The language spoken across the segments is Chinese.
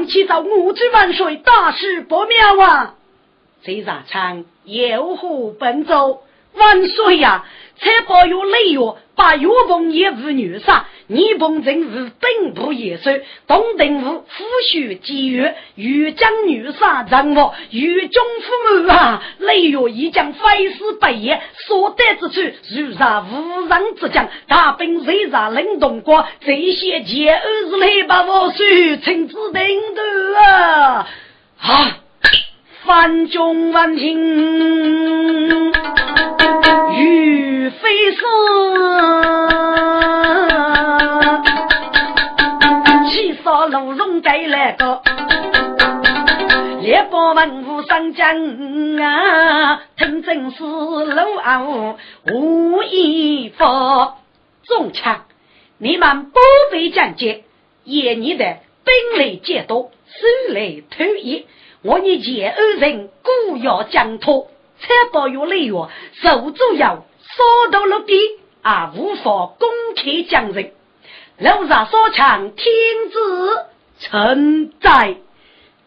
杀我们起早五子万岁，大事不妙啊！谁杀唱有何本奏？万岁呀！才保有雷月，把岳鹏也无女杀，你鹏真是本不也衰。东定府夫婿积月，欲将女杀人物，与中父母啊！雷月已将非死不言，所得之处如杀无人之将，大兵谁杀冷冻过？这些前二是来把我水亲自定夺啊！啊！万众万听，欲飞丝，七杀龙龙带来个，列邦文武上将啊，听真是龙傲无一法。中枪，你们不必讲解，也你的兵力皆多，手来偷一。我以前二人固要将托，才保有利用，手足要烧到了地啊，无法攻克将人。楼上所唱天子臣在，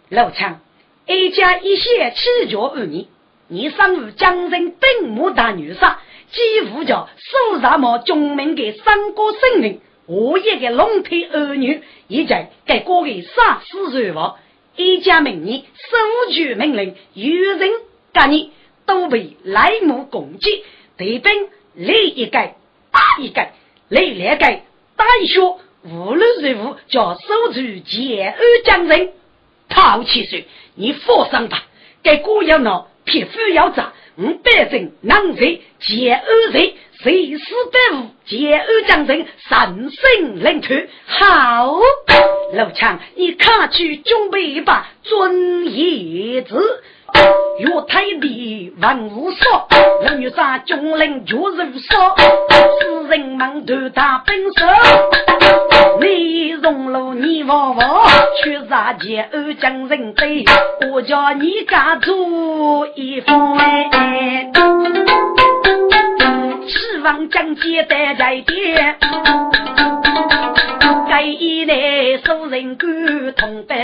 楼唱一家一血七绝而已。你上午将人兵马大女杀，几乎叫手上毛中门的三个生灵，我一个龙腿儿女，已在给各位杀死人亡。一家名义收据命令，有人干你都被来目攻击，对兵来一盖打一盖，来两盖打一血，无论如何叫守住前安将人。陶七岁，你放心吧，该姑要闹，匹夫要炸，五百人能在前安人。随时待物，借二将人神圣领土。好，陆强，你看去准备一把尊叶子。岳太帝文武说，人女杀军令绝如说，使人们都打本手。你荣禄你王王，去杀借二将人贼，我叫你家做一方哎。希望将接待在边，该一代受人感同的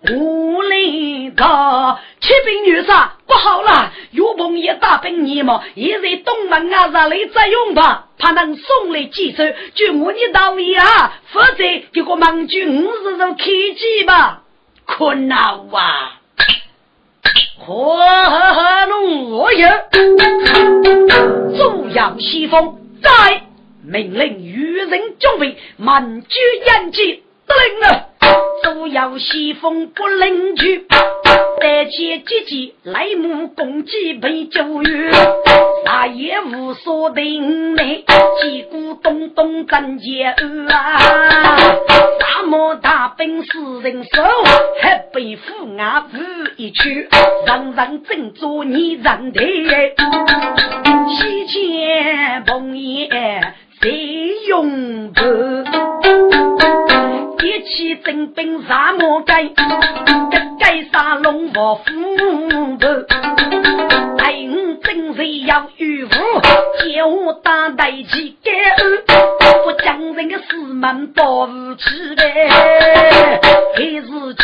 无领导，启禀女杀不好了，岳鹏也大兵你嘛，也在东门啊上来作用吧，他能送来几手，就我你到位啊，否则给个盟军五十人开机吧，困难啊！火怒也，主要西风在命令愚人准备满军演击，得令了。主要西风不领去。带起姐姐来目攻击被救援，啥也无所定内，击鼓咚咚战前啊！大漠大兵四人手，还被虎牙舞一曲，人人争做你人的，西前碰眼谁用不？一起征兵啥么该？该杀龙王虎头，待我真是要与虎，叫我打大旗盖二，不将人的四门保护起来。黑日间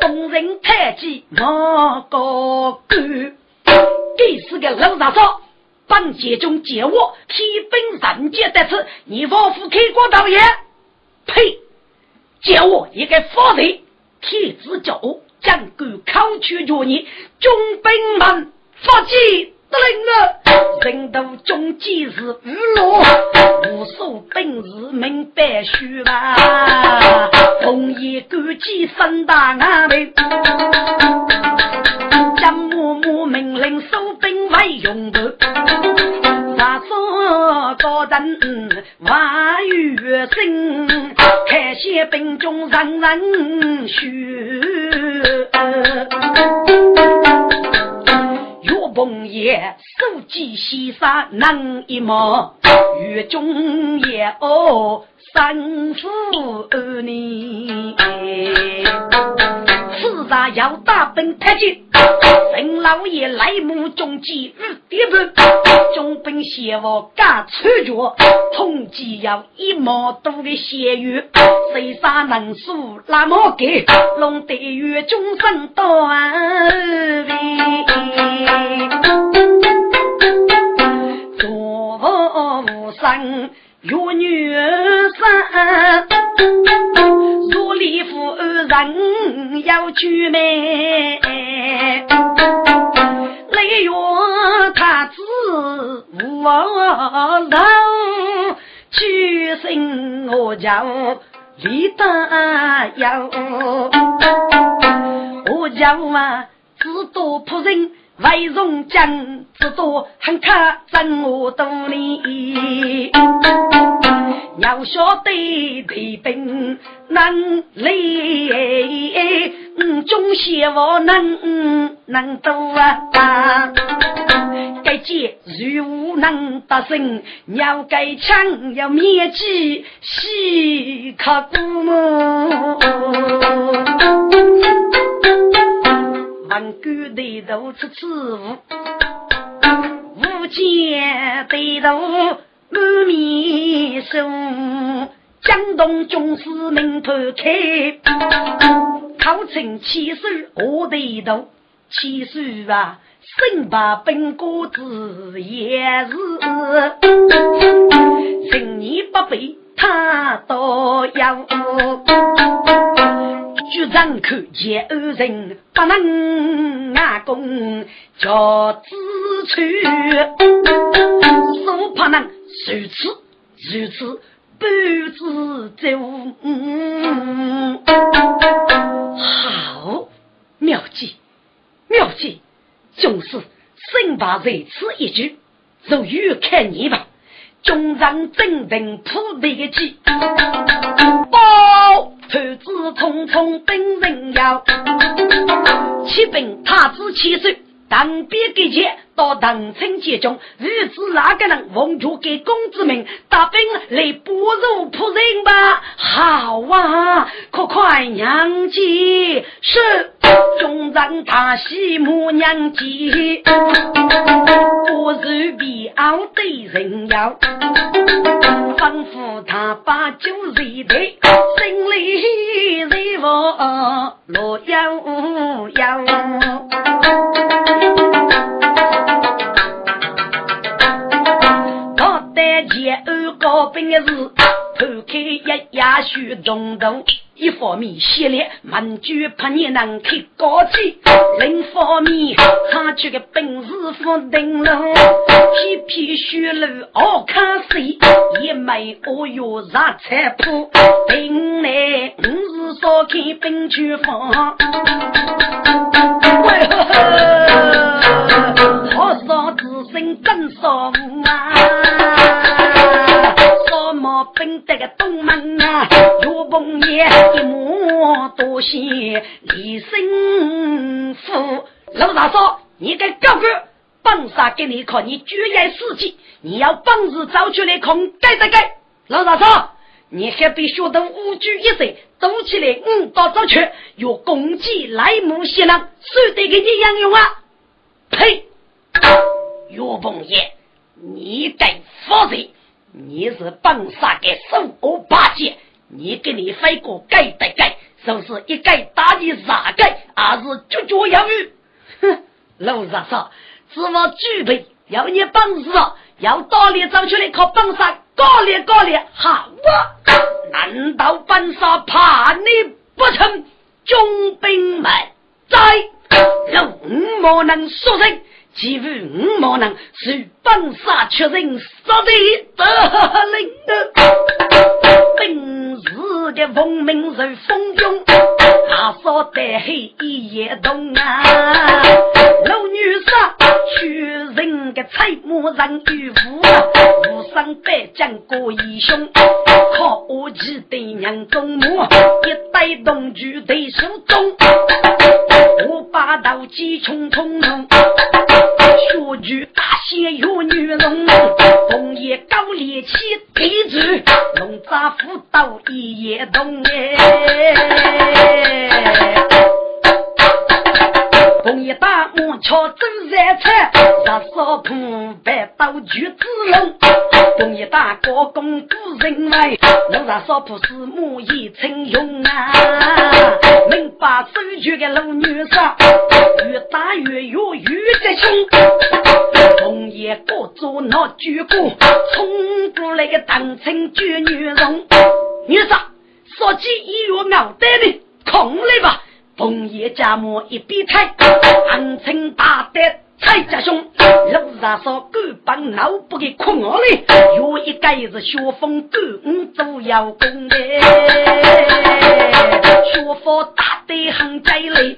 东人太极莫高官，第四个老杂种，本节中借我提兵人杰得此，你王府开国导演，呸！借我一个法人，天子教我。将官考取着你，军兵们发起得令了。人都中计是无落，无数兵士明白虚吧。红衣官机三大衙门，将默默命令收兵为用的。杀所高人万余声，开些兵中人人虚。岳鹏也手机西沙能一毛，月中也哦三夫儿女。此上要大奔太君，陈老爷来目中计。日跌半，中本邪王敢出脚，统计要一毛多的血月，谁杀能数那么给，弄得月中生断。做无生有女人要举眉，雷月太子无老，举身我叫李大有，我叫啊自多仆人为荣将，自多很可真我多你。要晓得对兵能力，嗯，中邪我能能多啊！该剑如能得胜，要该枪要灭机，西可古木。万古对头出此物，无间对头。满面羞，江东军师名头开，考成七手我得头，七手啊，身把本国子也是，十年不背他都要。举人看见二人不能阿公叫子吹，手怕能如此如此不知走。好妙计妙计，就是生怕在此一举，就欲看你吧。中上正等铺地计，包头子匆匆等人要，启禀太子千岁。当兵给钱到唐城集中，日子哪个人奉主给公子们大兵来不入仆人吧？好啊，可快娘接是中让大喜母娘接，我是必傲对人妖，吩咐他把酒热得，心里热我罗幺幺。高兵的是偷开一牙须中毒，一方面系列满卷怕你能开高级，另一方面他这个本事不顶了，皮皮血路好看谁，也没我有啥菜谱，本来我是少看本区房，喂呵呵，好少自身真少啊。分得个东门啊，岳鹏爷一马多谢李生父。老大说：“你该高官本杀给你看，你居然事迹，你要本事找出来看，该得该。”老大说：“你还比学得五句一岁，读起来五刀早去，有公鸡来木些人，谁得给你养用啊？”呸！岳鹏爷，你该负责。你是本杀的手恶八戒，你给你飞过改的改，就是一改打你啥改，还是绝绝有余。哼，老实说，只我具备要你本事，要道理走出来靠本杀，高烈高烈，好啊！难道本杀怕你不成？中兵们在，龙魔能说人。几乎五毛人是本杀出人杀的得令的，本的奉命如风涌，他说得黑夜动啊，老女杀确认的彩魔人与父，无伤百将过英雄，靠我记对娘中母，一带动举对手中，我把刀击冲冲冲。学具大仙有女龙，红叶高烈气地主，龙扎斧刀一夜动哎。红叶大木敲走山菜，杀烧铺白刀举子龙。红叶大高公不人为，楼上烧铺是木叶成用啊。能把手举个老女杀，越打越勇越得凶。红叶高做那举鼓，冲过来个当成举女人。女杀，说起一月熬得的，空来吧。红叶家母一笔菜，暗称大德蔡家兄。路上说狗帮脑不给困我嘞，有一个是学风狗五做要工的，学风大得很在嘞，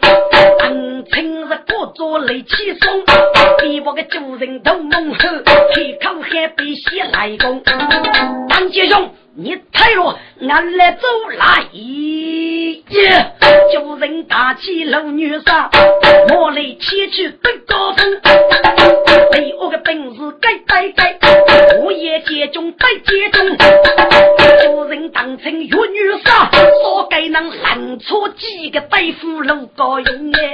暗称是各做雷气松，比我个主人都猛吼，开口还比些来攻。当家兄。你退了，俺来走来耶！叫人打起老女杀，我来前去登高峰。被我的本事该该该，我也接中被接中。叫人当成玉女杀，说该能拦出几个大夫路高用哎。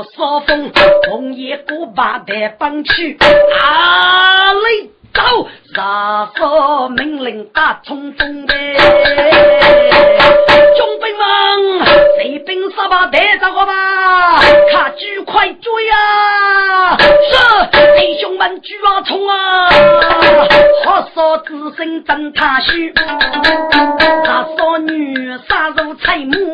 一落扫风，红叶过把带绑去，哪里走？杀手命令打冲锋的，军兵们，谁兵杀把带着我吧？卡举快追啊！是弟兄们举啊冲啊！好说子孙真他虚，杀少女杀入菜木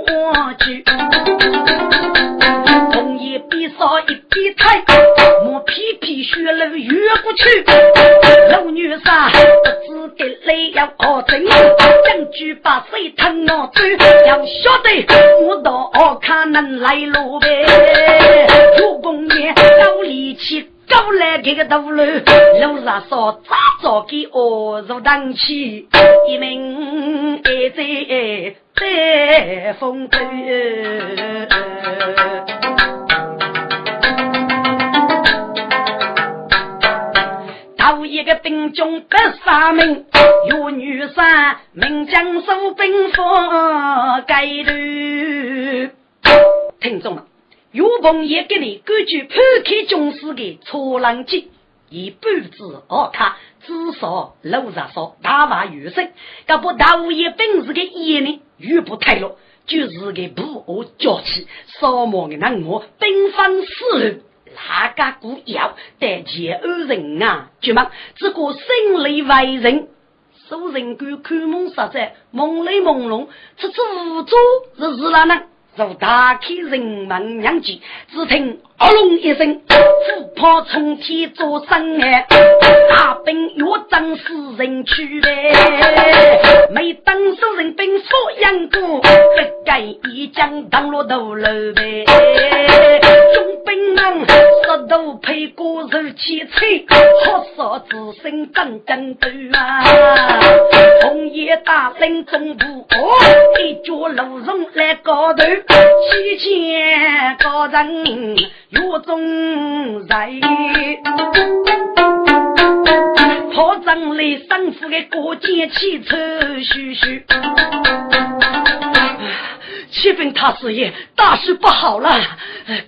老女杀不知给累要何真，将军把水吞我走，要晓得我到看能来路呗。主公爷高力气，高来这个道路，路上说早早给我入当起，一名爱在在风头。个兵中百杀命，有女杀，名将收兵锋盖头。听众们，岳鹏也给你根据破开军师的错浪记，以半字二卡，至少路上说大话有声。这不大无爷本事的眼呢，又不太弱，就是个不恶娇气，扫盲的那我兵分四路。哪个古妖得前二人啊？绝望，只顾心里为人，受人观看梦实在梦里朦胧，处处无助是是哪能？如打开人门娘机，只听轰“隆”一声，虎豹冲天作声哎，大兵越阵死人去呗。每当受人兵所养过，不该一将当落头楼呗。兵们十头配过肉气吹，好烧子孙真真多啊。红叶大领中部，一脚路上来高头。七千高人有中在，炮仗里生父的过节汽车嘘嘘。七分他师爷，大事不好了！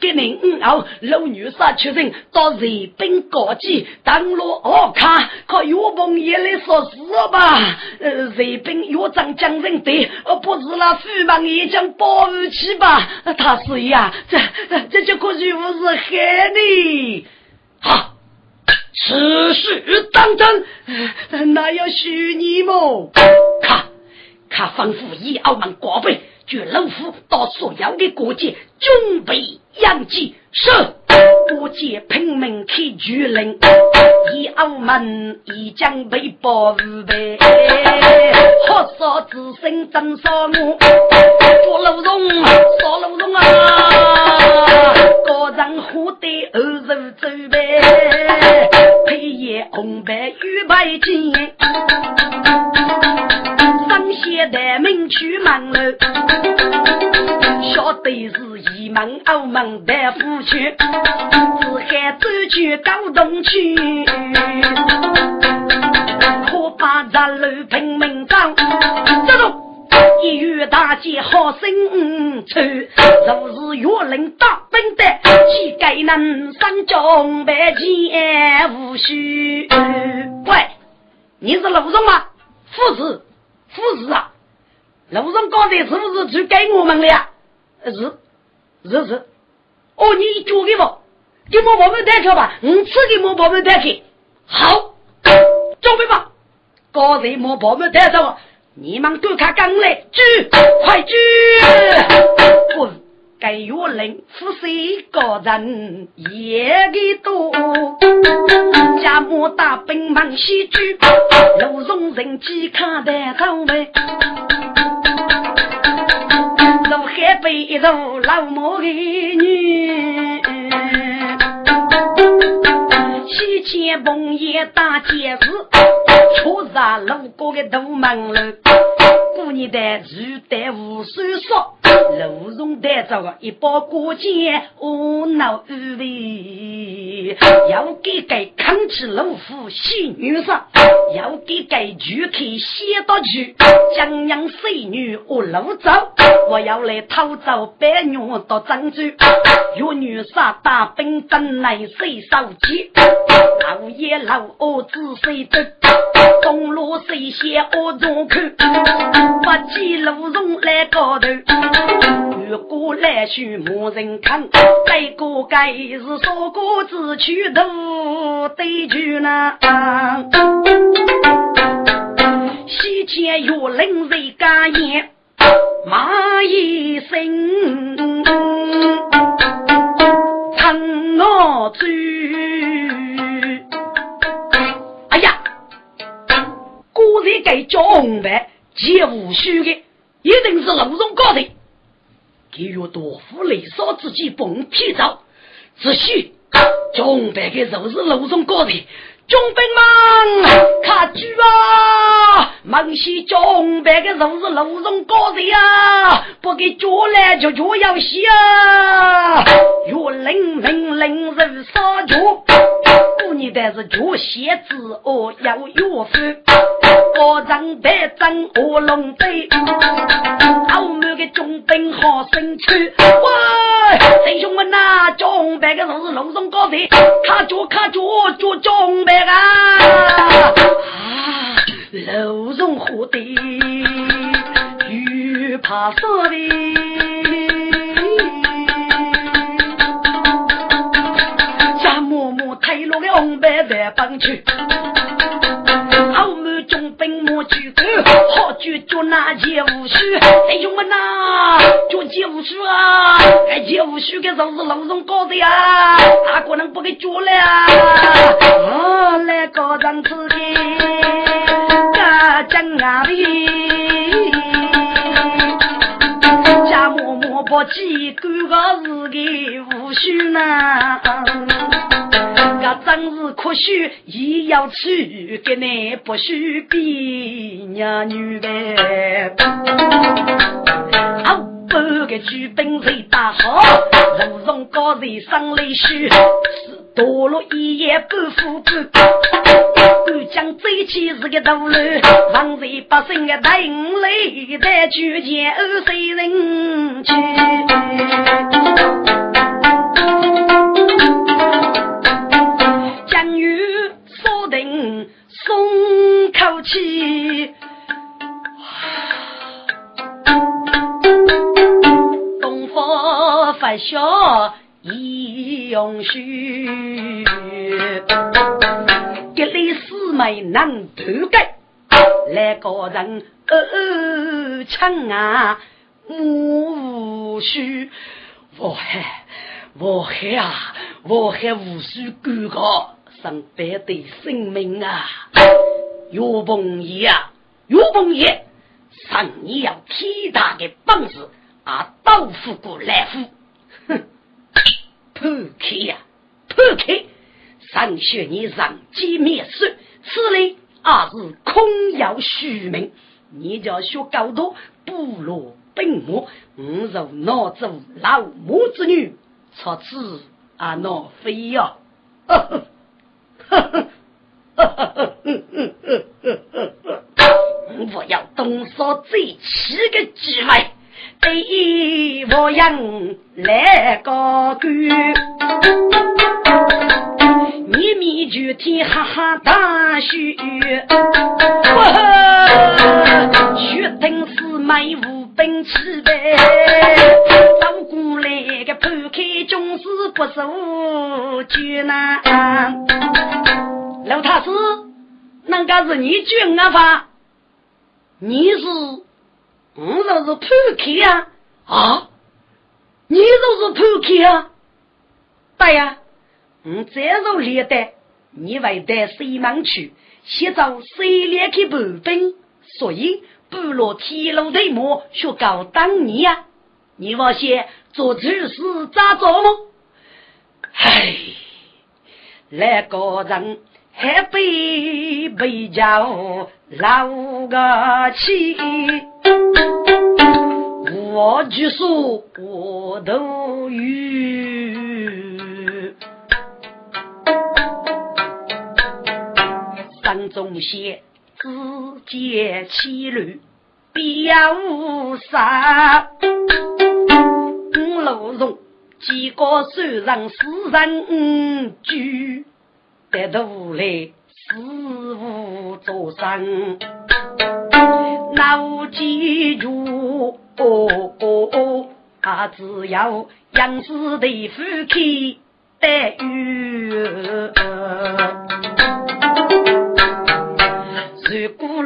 给您五号老女杀确认到日本高级登陆奥卡，靠岳鹏爷来说事吧。呃，日本岳长将人队，呃，不是那飞马也将保护起吧？他师爷啊，这这就可是不是害你？好，此事当真，那要许你么？看，看吩咐以澳门国背。据老虎到所有的国界准备养鸡，是国界拼命开巨令，以澳门已将被包围呗。好少子孙真少我，做老荣，做老荣啊！个人活得二十走呗，配叶红白玉白金。进去门楼，晓得是一门欧门的夫婿，只喊走去高东去，可把这楼平民张，这种。一遇大捷好生出，若是岳林大兵的，岂该能上将百剑无须？喂，你是陆总吗？副子，副子啊！陆总刚才是不是就给我们了呀？是，是是。哦，你交给我，给我宝贝带去吧。你吃给我宝贝带去。好，准备吧。刚才我报名单上。你们都看刚来，举，快举！滚！该月令负谁个人也给多，家母大兵忙西举，路中人饥看的走呗。如海北如老母的女，西前凤叶大街市，出入路过的大门楼。过年的如带无数说，路中带着个一包过节，无脑无味。要给给扛起老虎喜女婿，要给给举开写到句，江洋水女我路走，我要来偷走白娘到漳州，有女婿兵真来水手机？老爷老儿子谁得？东路谁先我中看？不见路中来高头，越过来去没人看。再过该是说过子去头对句呢。西前有人在干言，骂一声，疼我嘴。哎呀，果然该叫红白。皆无虚的，一定是楼中高的。给予多夫雷少自己蹦皮走，只需中白的就是楼中高的。中兵们看住啊！孟西中白的就是楼中高的呀，不给脚来就脚要洗啊！若领命令人杀脚，过年但是脚鞋子哦要约分。高人白针卧龙飞，后面的中兵好生气。喂，弟兄们呐，中白的都是楼中高的，卡脚卡脚脚中白啊！啊，楼中火的，雨怕烧的，家默默推落个红白的帮去。好举脚那剑无须，弟兄们呐，脚剑无须啊！哎，剑无须的都是楼中高的呀，哪可能不给脚了？啊，来高人之间，大将啊的，默默不记，干个是个无须呐。真是可惜，也要去，给你不许比娘女的。好半个举兵谁打好？如中高人生来虚，堕落一夜不复归。敢将贼起是个道路，王贼百姓的大营里，在举剑二谁人去？松口气，东方发笑已永续，这里四妹能头盖，来个人呃唱啊无须，我还我还啊我还无须哥哥。上百的生命啊！岳鹏爷啊，岳鹏爷，上你要天大的本事啊！刀斧过来斧，哼，破开呀，破开！上学你上机灭世，此类啊是空有虚名，你叫学高多，不落本我，吾若拿走老母之女，出此啊那非呀！呵呵呵呵我要东山再起的机会，对我样来个句。你米就天哈哈大雪，雪灯是买无本气呗，走过来个抛开总是不受艰难。老太师，那个是你军啊吧？你是，我就是抛开呀啊！你就是抛开啊？对呀。我再入列的，你会带西门去，先找谁来去补兵？所以部落铁路队么学搞当年呀？你往些做主事咋做么？唉，那个人还被被叫老个气，我就说我都有。中写只见七缕别无杀，五楼中几个虽然死人居，得都来死无作声，闹记住哦哦哦，他只要杨氏的夫妻待遇。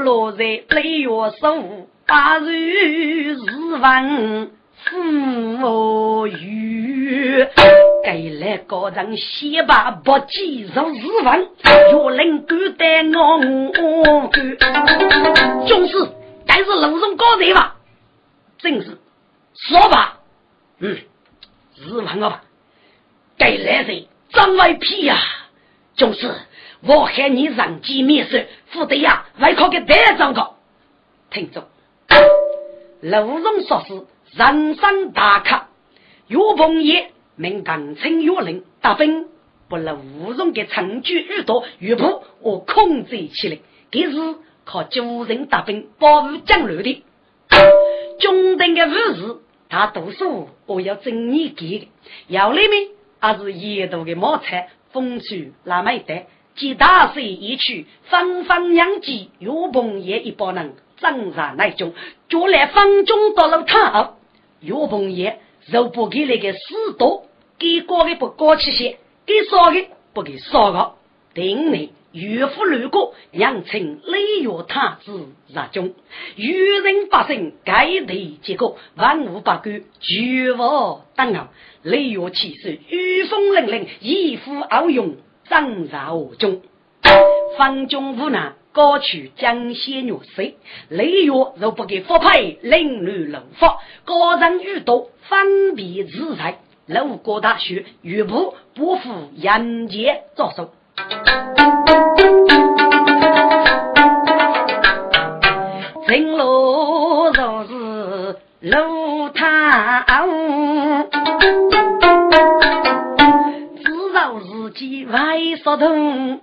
落在雷月手，八日日晚父雨。该来个人先把不记入日文，若能够带我干，总是但是楼上高人吧？正是，说吧，嗯，日文了吧？该来人？张外皮呀，就是。我喊你人机面试，副队呀，外考给带长个。听着，陆荣说是人生大客，岳鹏业名刚称岳林大兵，不了吴荣的成就遇到岳鹏，我控制起来，这是靠九人大兵保护江流的。中等的武士，大多数我要整你给，要里面还是沿途的毛菜，风趣那么一带。即大水一去，方方两击，岳鹏也一帮人挣扎那中，就来方中到了他，岳鹏也若不给那个死多，给高的不高起些，给少的不给少个，定内岳父路过，扬称雷岳太子入中，愚人百姓该地结果，万物百官绝无当傲，雷岳气势御风凛凛，一呼傲勇。张 રાજ 中，方中无奈，高取江西女婿，雷月若不给发配，另乱龙发，高人遇多，方便自在。路过大学，岳不不负人间招手。情路若是路太外说通，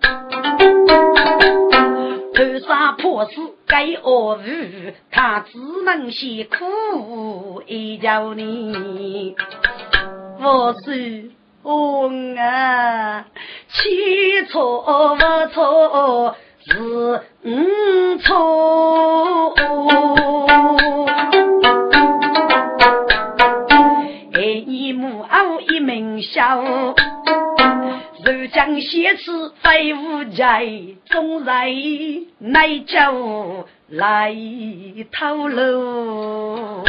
头上破事该恶语，他只能先苦一叫你。我是我啊，起错不错是嗯错，爱你母后一名笑。如将写词飞无在，终在内酒来透露。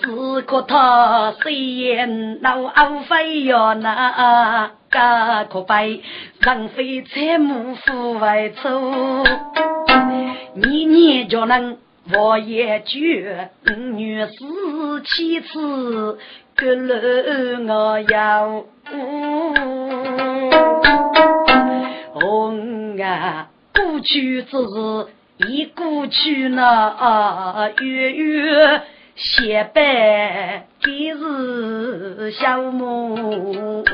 只可他虽言老傲飞哟那个可悲，人非财母富外出，年年就能。我也觉女士妻子个人我要红啊过去之日已过去呢，月月写白今日小梦，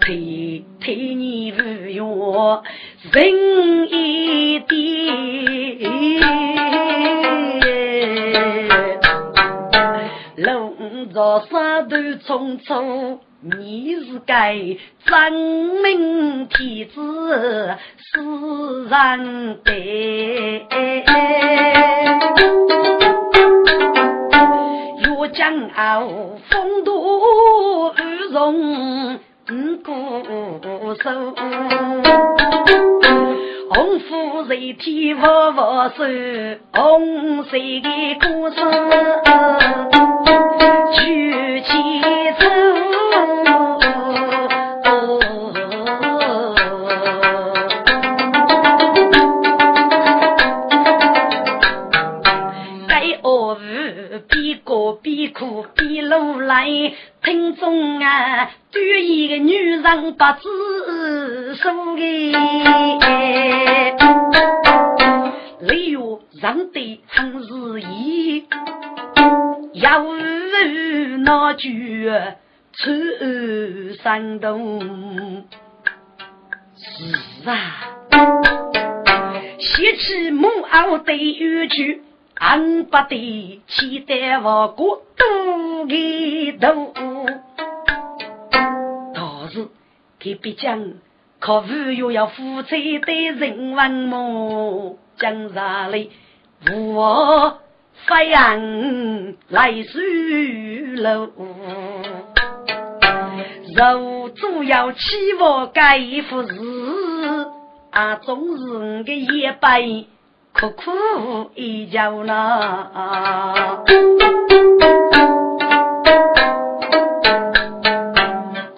推推你不用人一点。龙着山头匆匆，你是该真命天子世人悲。越江傲风度雨容固守，红夫人天不不收，红色的故事。举起手，过边哭边流泪，听中啊，对一个女人不知数哎，李月让得很日意。要那句出山东，是啊，写起木偶对玉去，俺不得期待我过多的多。倒是给别讲，可无又要夫妻的人文么？讲啥嘞？我。飞扬来水路，肉主要起我盖副事，啊，总是我的一辈苦苦一叫呐。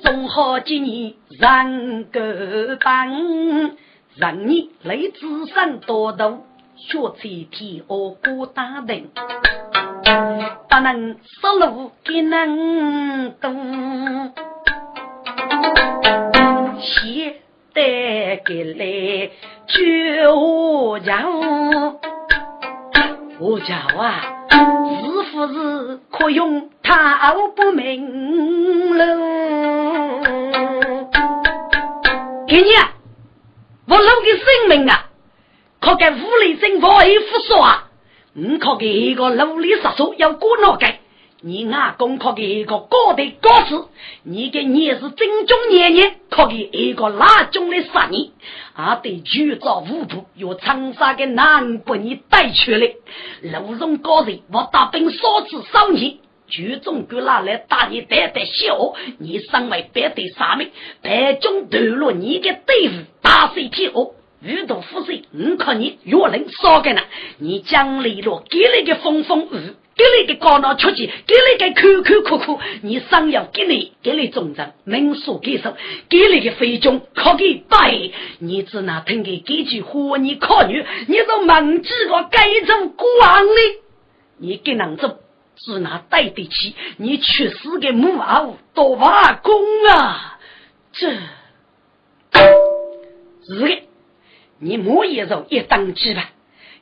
总好几年人个帮，让你累子身多多。血气天恶过大人，不能杀戮给能懂，现得给来救家我家啊，是不是可用他不明了？给你，我老的性命啊！可给武力政府一副说，你可给一个努力杀手要过脑盖，你阿公可给一个高的高士，你给你是正宗年年可给一个拉中的杀人，啊对举造五步由长沙的南北你带去了，路中高人我大兵少次少年，举中给拿来打你带带笑，你身为白的杀命，白中断了你的队伍，打碎屁股。遇到富士，我看你越能少个呢。你奖励了，给你个风风雨，给你个高脑出去，给你个苦苦苦苦。你想要给你，给你中正，民所给手，给你个飞中可给拜。你只能听个几句话，你考虑，你都忘记了该做国王的。你给能做，只能对得起你去世的母后多瓦工啊！这是的。你莫一手一当机吧，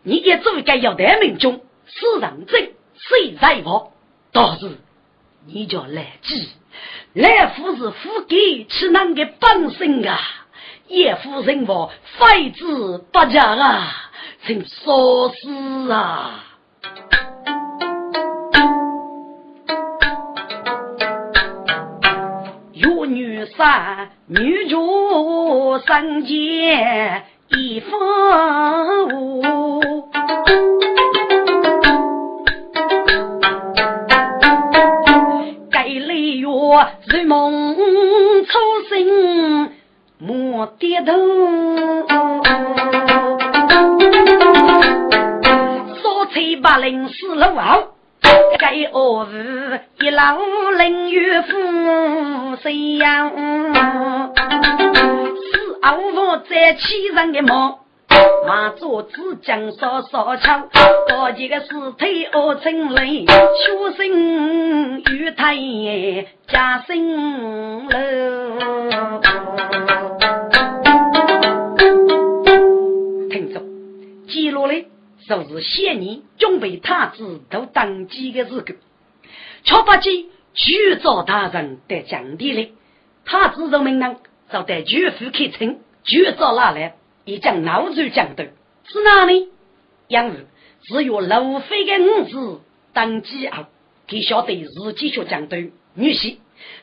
你一做该要得命中，是认真，谁在跑？倒是你叫来记，来福是福给吃难的本身啊！叶夫人我非子不讲啊，请说事啊！有女三女主三姐。一方如梦初醒，莫低头。少吹八零四路后，该恶日一老凌月夫谁呀？傲我在欺人的梦，马祖子将少少枪，多几个尸体恶成泪，出生与太家生楼。就是现年准备太子都登基的时候，却不见举朝大人的降帝了。太子人民呢，就带举夫开称，举朝拿来，已将老主降斗，是哪里？因为只有路飞的儿子登基后，他晓得自己学降斗，女婿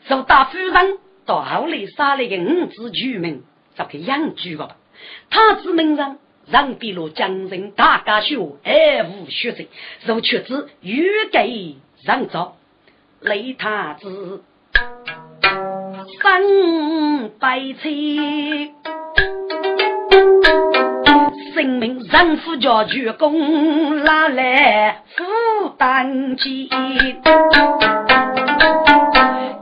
受大夫人到后来杀了个儿子举名，就给养举了。太子名人。让比罗将人大家学，爱无学者，如却子欲给让早，雷太子三百岁，生命让夫家鞠躬，拿来负担起，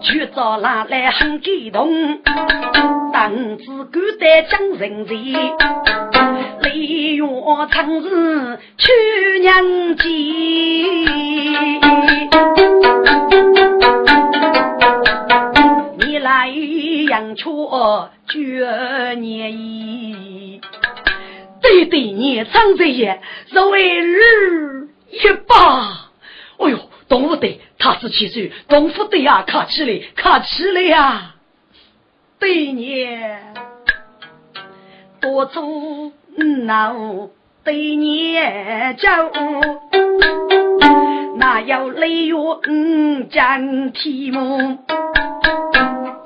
举着拿来很激动，当子孤单将人人。雷月长日去娘家，你来养出绝年衣。对对，你长这也若为日一把。哎呦，东府队他是七岁，东府队呀，客气了，客气了呀。对你多做。那对你叫，哪有雷月嗯讲题目？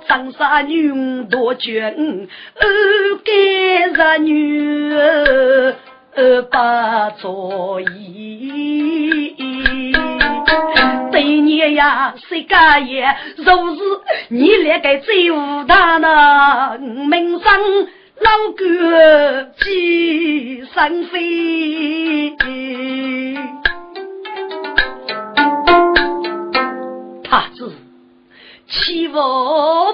长沙女多俊，二该日女不作意。对你呀，谁敢也？如是你那个最武大呢，名声。老哥几声飞，他是七五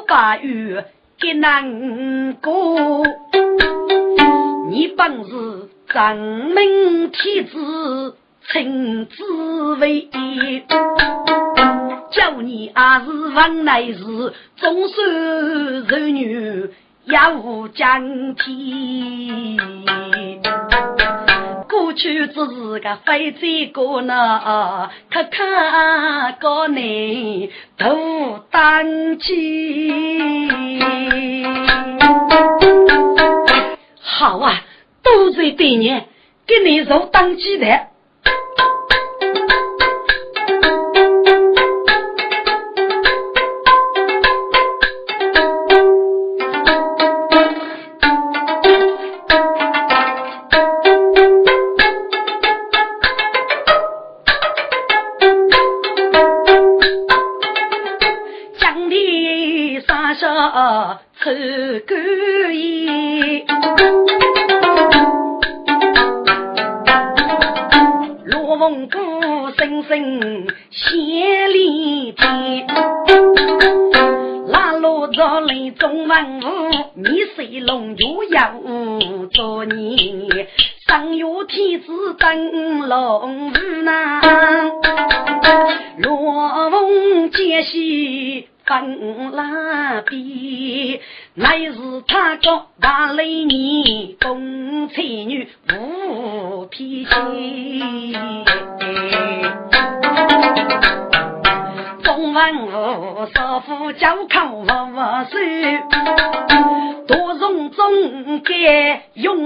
八月给难过，你本是真命天子亲滋味，叫你还是往来时总算儿女。也无将天，去只是个非罪过呢，可看个你都当起。好啊，多谢对你，给你做当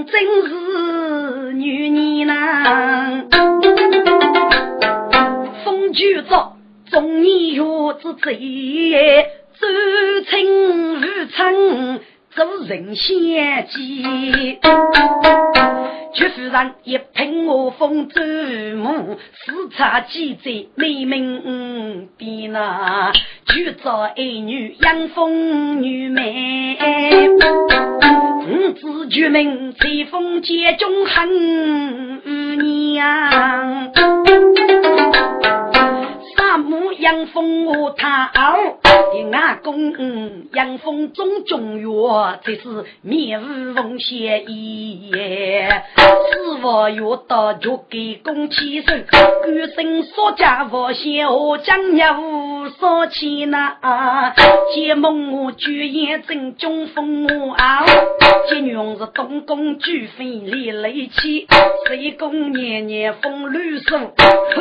真是女人呐，风俱早，中年月子贼，周春如春，做人先机。绝夫人一凭我风走马，四差记载美名边那，就找爱女养风女美，五子俱名随风接中恨娘。母养蜂我他的阿公养蜂种中药，这是灭无风险医。师傅药到就给公起手，官身所家无险，我将要无少钱呐。结梦我居然正中风我啊！结娘是东宫举妃李雷妻，谁公年年风绿树，看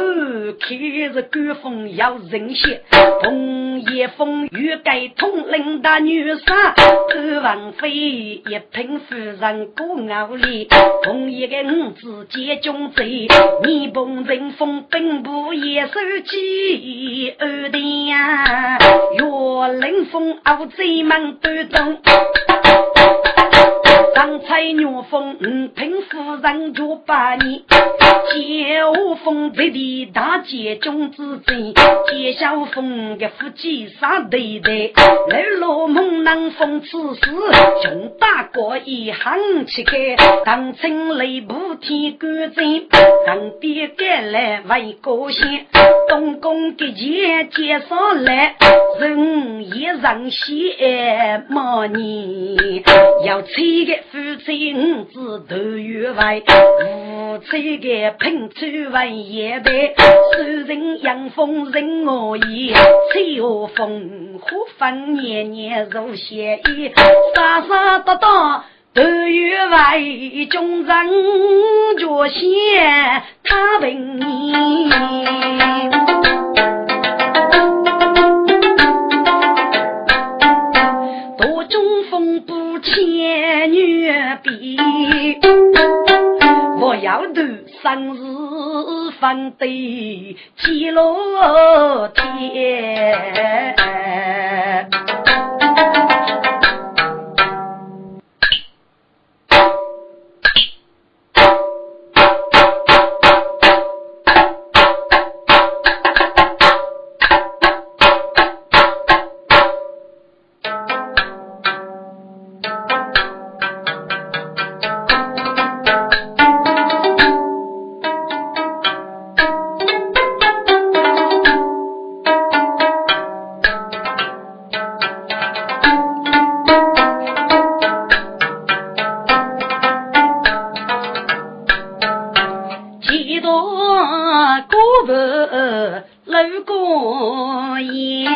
开日官风要人些，红叶风雨盖通领大女杀，看王妃一品夫人过傲里，红叶个五子接中贼，你碰人风并不也手机二弟呀，若冷风傲贼们不动。上彩女风，五品夫人就把你；接我风在的大街中之贼，接小风的夫妻杀对对，来落梦能风此时，穷大哥一行乞丐，当春雷不天干净，当爹赶来为高兴，东宫的钱介绍来，人也让些骂你，要催个。夫妻五子头月外，夫妻个拼出万叶代，受人养风人我意，吹我风虎风年年如血衣，杀杀得到头月外，众人脚先他平你。我要读生死分对记录天。我孤不漏过夜，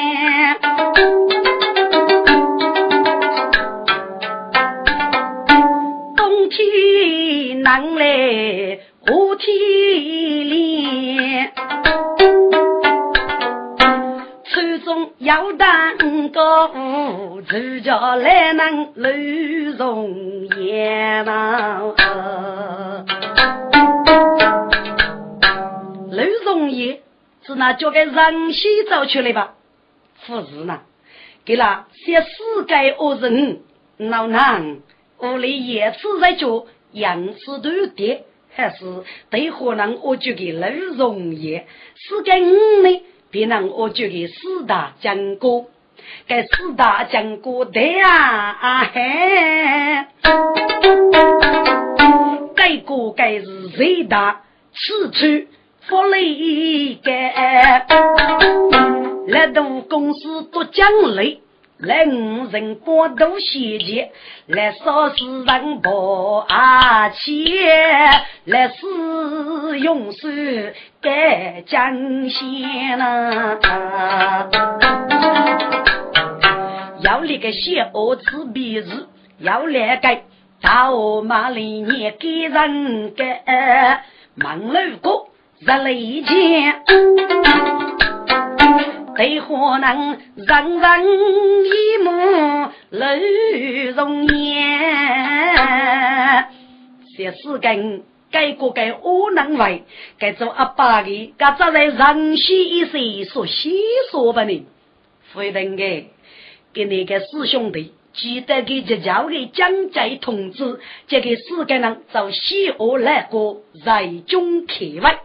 冬天难来夏天烈，村中摇荡歌，自家来能漏容易嘛？交给人先走出来吧，不是呢？给了些世界恶人，老难屋里也是在做样式都的，还是对河南我就给老容易。世界五呢，别人我就给四大讲过，给四大讲过的呀啊嘿，该过该是最大此处。福利该，来都公司做奖励，来五人光都谢节，来少是人不阿钱，来使用时该奖些呢。要那个小子鼻子，要那个大马里年给人给忙路过。日雷间，对河南人人一目泪容颜。这四根改过改恶能为，改做阿爸的，该做在人心一岁所细说吧呢？非等的，给那个师兄弟记得给这教的讲解通知，这个四个人走西河来过，在中客外。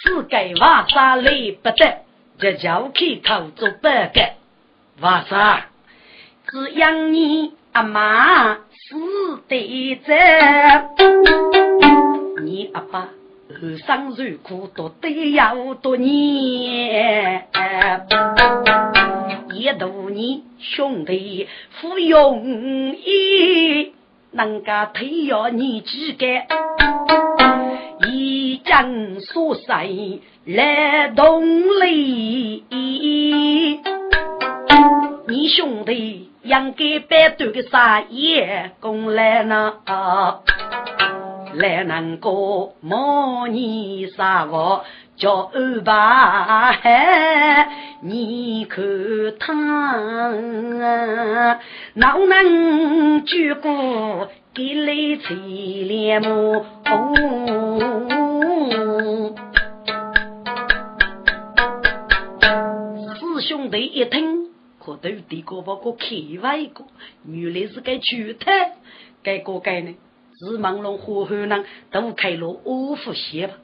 世界瓦沙来不得，这叫开头做白干。瓦沙，只养你阿妈死得早，你阿爸后生受苦多得要多年，一度你兄弟富容易，能够培养你几个。一将所生来动力，你兄弟应该百多个杀业功来呢？来能够模拟啥个叫安排？你看他哪能举过给来垂帘幕？师兄弟一听，可都得个把个开外个，原来是该去他，该个该呢？是忙龙火候呢，都开了五福线吧。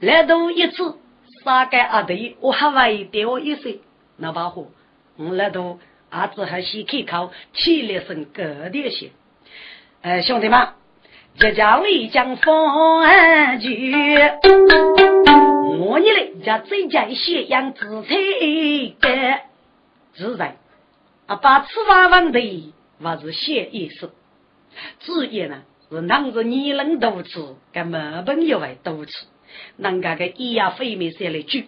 来都一次，三个阿弟，我还为掉一岁，那把火，我来都阿子还先开口，起来声个点些。哎，兄弟们，这家为将风聚，我你嘞家最佳咸阳紫菜的自在，阿爸吃饭问题，还是写意思，主业呢？是囊着你能多吃，跟毛本有外多吃，人家个咿呀飞没写来住，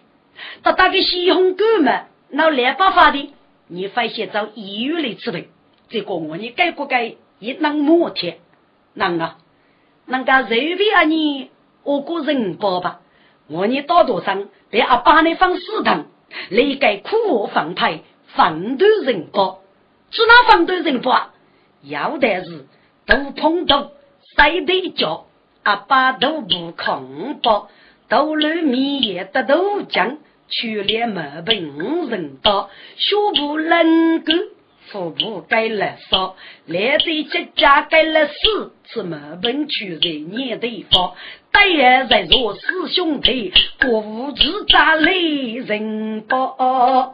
他打个西红柿嘛，那两百发的，你发现找医院来吃的，这个我你该不该一能摩天？能啊，人家随便你，我个人包吧，我你大多上被阿爸你放死藤，来该苦我放派反对人包，是哪反对人包？要的是都碰到。谁的脚？阿爸都不空包，斗路米也得都讲，去连毛病人多，学不能够，腹部该了少，来对节家该了死，吃毛病去在你地方，大爷在做师兄弟，过无知咋来人包？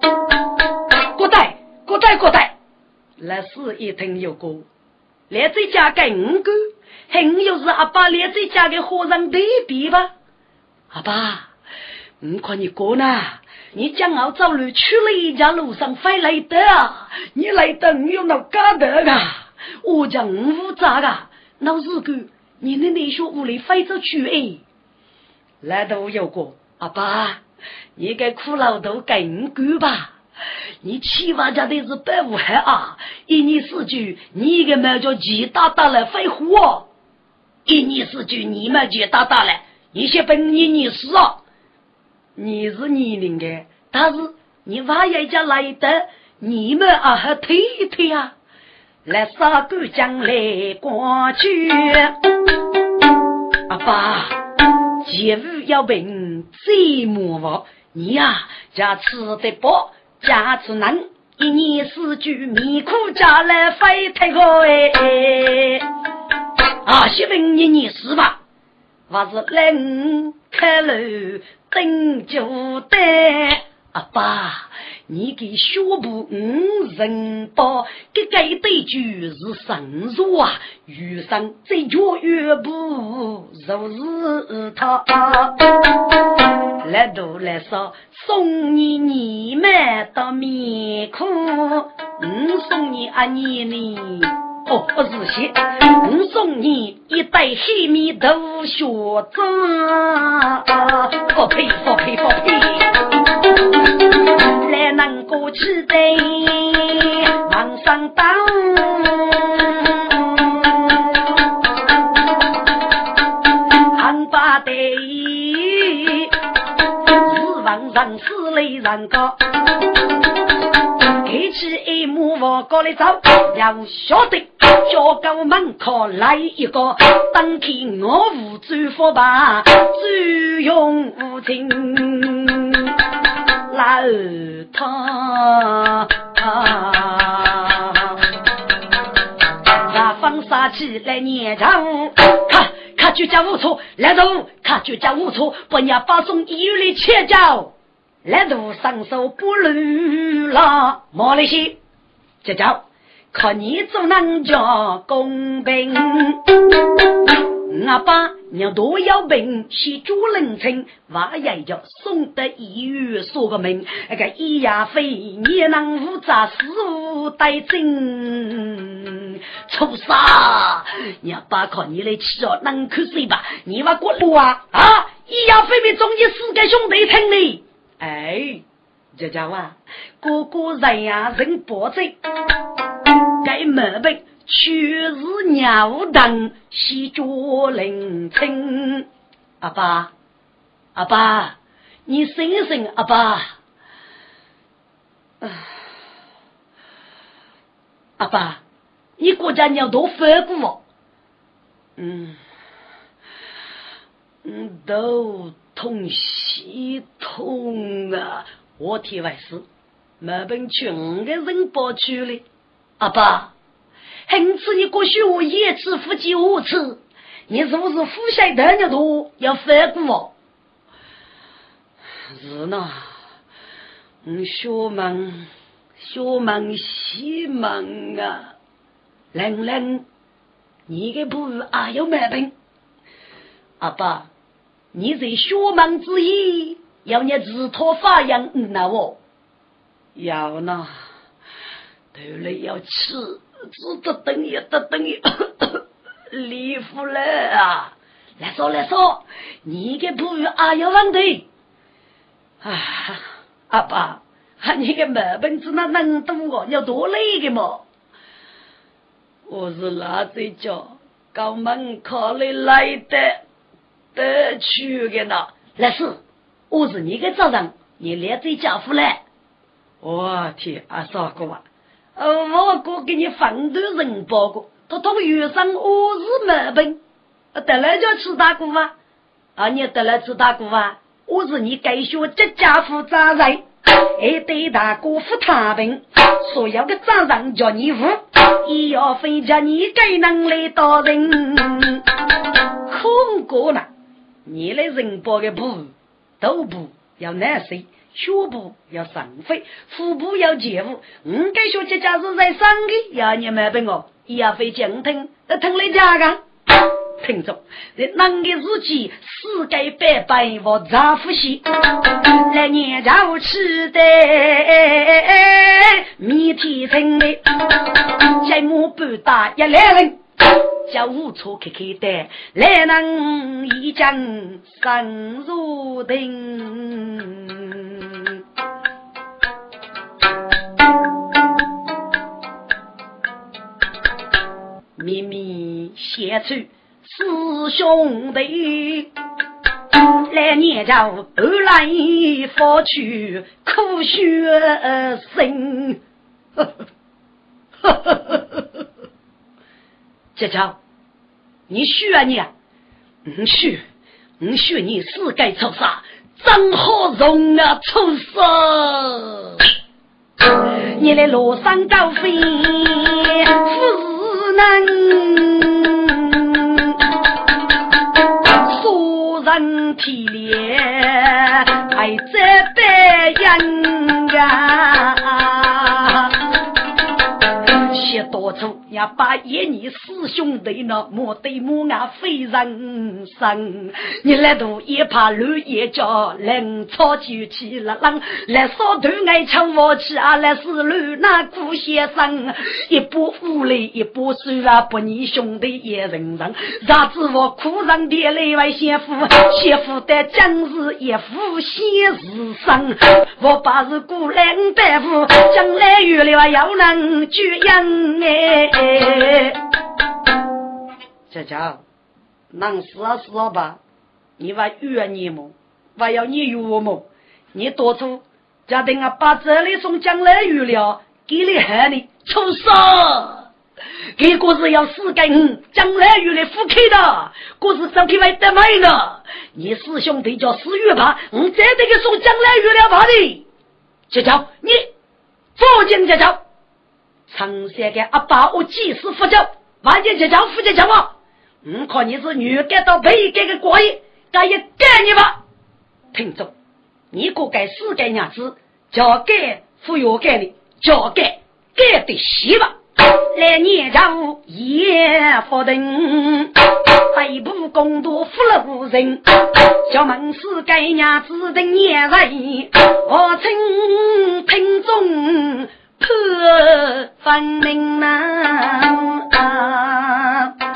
过代过代过代，那是一听有个，来这家该五个。很有是阿爸连在家的和尚对比吧？阿爸，我看你过呢，你将要走路去了一家路上回来的，你来的你有那干的啊？我讲五咋个？那日个你的那些屋里飞着去哎？那都有过，阿爸，你该苦劳都更够吧？你七万家的是百无害啊！一年四季，你一个猫叫鸡大大来飞火。一年四季，你们就大大来，你先把你你死啊，你是年龄的，但是你娃一家来的，你们啊还推一推啊，来杀狗将来过去。阿爸，节日要本最莫忘，你呀家吃得饱，家吃难，一年四季米苦家来飞太高哎。啊，媳妇，你你是吧？我是来五开路等酒的。阿爸，你给学部五人包，这个对句是神书啊！余生再教岳不就是他？来都来说，送你你们的面孔，嗯，送你阿你呢。哦，不是些，我送你一袋黑米豆学子，不配不配不配，来能过去的往上当，很巴得，是往上是来人高。开起一幕往高里走，要晓得教高门口来一个，当天我无祝福吧，最用无情。老他。那风杀起来念唱，看看就叫无错，来头看就叫无错，不要发送医院的切叫。来度双手不乱了，莫那些，这叫靠你做能叫公平。阿爸娘多要病，先主人称，娃也叫送得医院说个名。那个医药费你能负责，师傅带真。臭啥？你阿爸靠你来吃哦，能口水吧？你娃过路啊啊！医药费比中间四个兄弟称的。哎，这家伙，个个人呀人保证，该毛病却是鸟等西脚聆听。阿爸，阿爸，你醒醒，阿爸！阿爸，你国家鸟多反过？嗯，嗯，都痛西痛啊！我天外事，没本去五个人包去了。阿爸，恨次你过去我一次夫妻五次，你是不是夫妻得了多要反过？是呢，嗯，学忙，学忙西忙啊，冷冷。你的不是啊有毛病，阿爸，你在学忙之意，要你自托发扬那我，要呢，头来要吃，只得等一得等一，离不了啊！来说来说，你的不啊有问题，啊，阿爸，你的毛本子那能多哦，要多累的么？我是哪在叫高门口里来的得去的呢？那是，我是你的早上，你来这家伙来。我天，阿嫂哥啊？呃，我哥给你放的人报过，他同遇上我是没病，得了就吃大姑啊！啊，你得了吃大姑啊？我是你该学这家伙咋人？还对大哥负他病，所有的责任叫你负，也要分着你该能来到人。可过了，你来人包的布、都不要难受，胸部要上飞，腹部要健腹。嗯，该学这家是在生的，要你买本哦，也要会精通，听来家个。听着，在那个日期，世界百百我丈夫些，来年朝吃的米天成的，节目不大一来人，叫无错开开的，来能一将生如定，秘密写出。师兄弟，来年朝后来佛去苦学生。姐姐，你学啊你？你学，你学你是该出啥？真好容啊出色！你来路上高飞，不能。人体脸还在白人呀。写多处要把一年师兄弟那莫对莫啊非人生，你来读一怕绿叶叫人草就起了浪，来烧头爱抢我去啊来是绿那古先生，一把斧雷一把手啊不你兄弟也人人，啥子我苦上的泪为先夫，先夫的今日一副先日生，我把是孤冷大夫，将来遇了要能救人。哎，姐姐，能死啊死啊吧！你话怨你么？还要你怨我么？你多出家庭啊，把这里送将来遇了，给你害你出手。给个是要死根，将来遇来夫妻的，个是上去为得美的。你师兄弟叫死玉怕，我再这个送将来遇了怕的。姐姐，你坐进姐姐。长山的阿爸，我几时负责？万件就叫负责讲话。我看你是女改到被改的过瘾，该也改你吧。听着，你个该死该娘子，叫改不要改的，叫改改的稀吧。来年朝也不等，北部公多负了人，小门是该娘子的年人，我曾听众。破分明啊！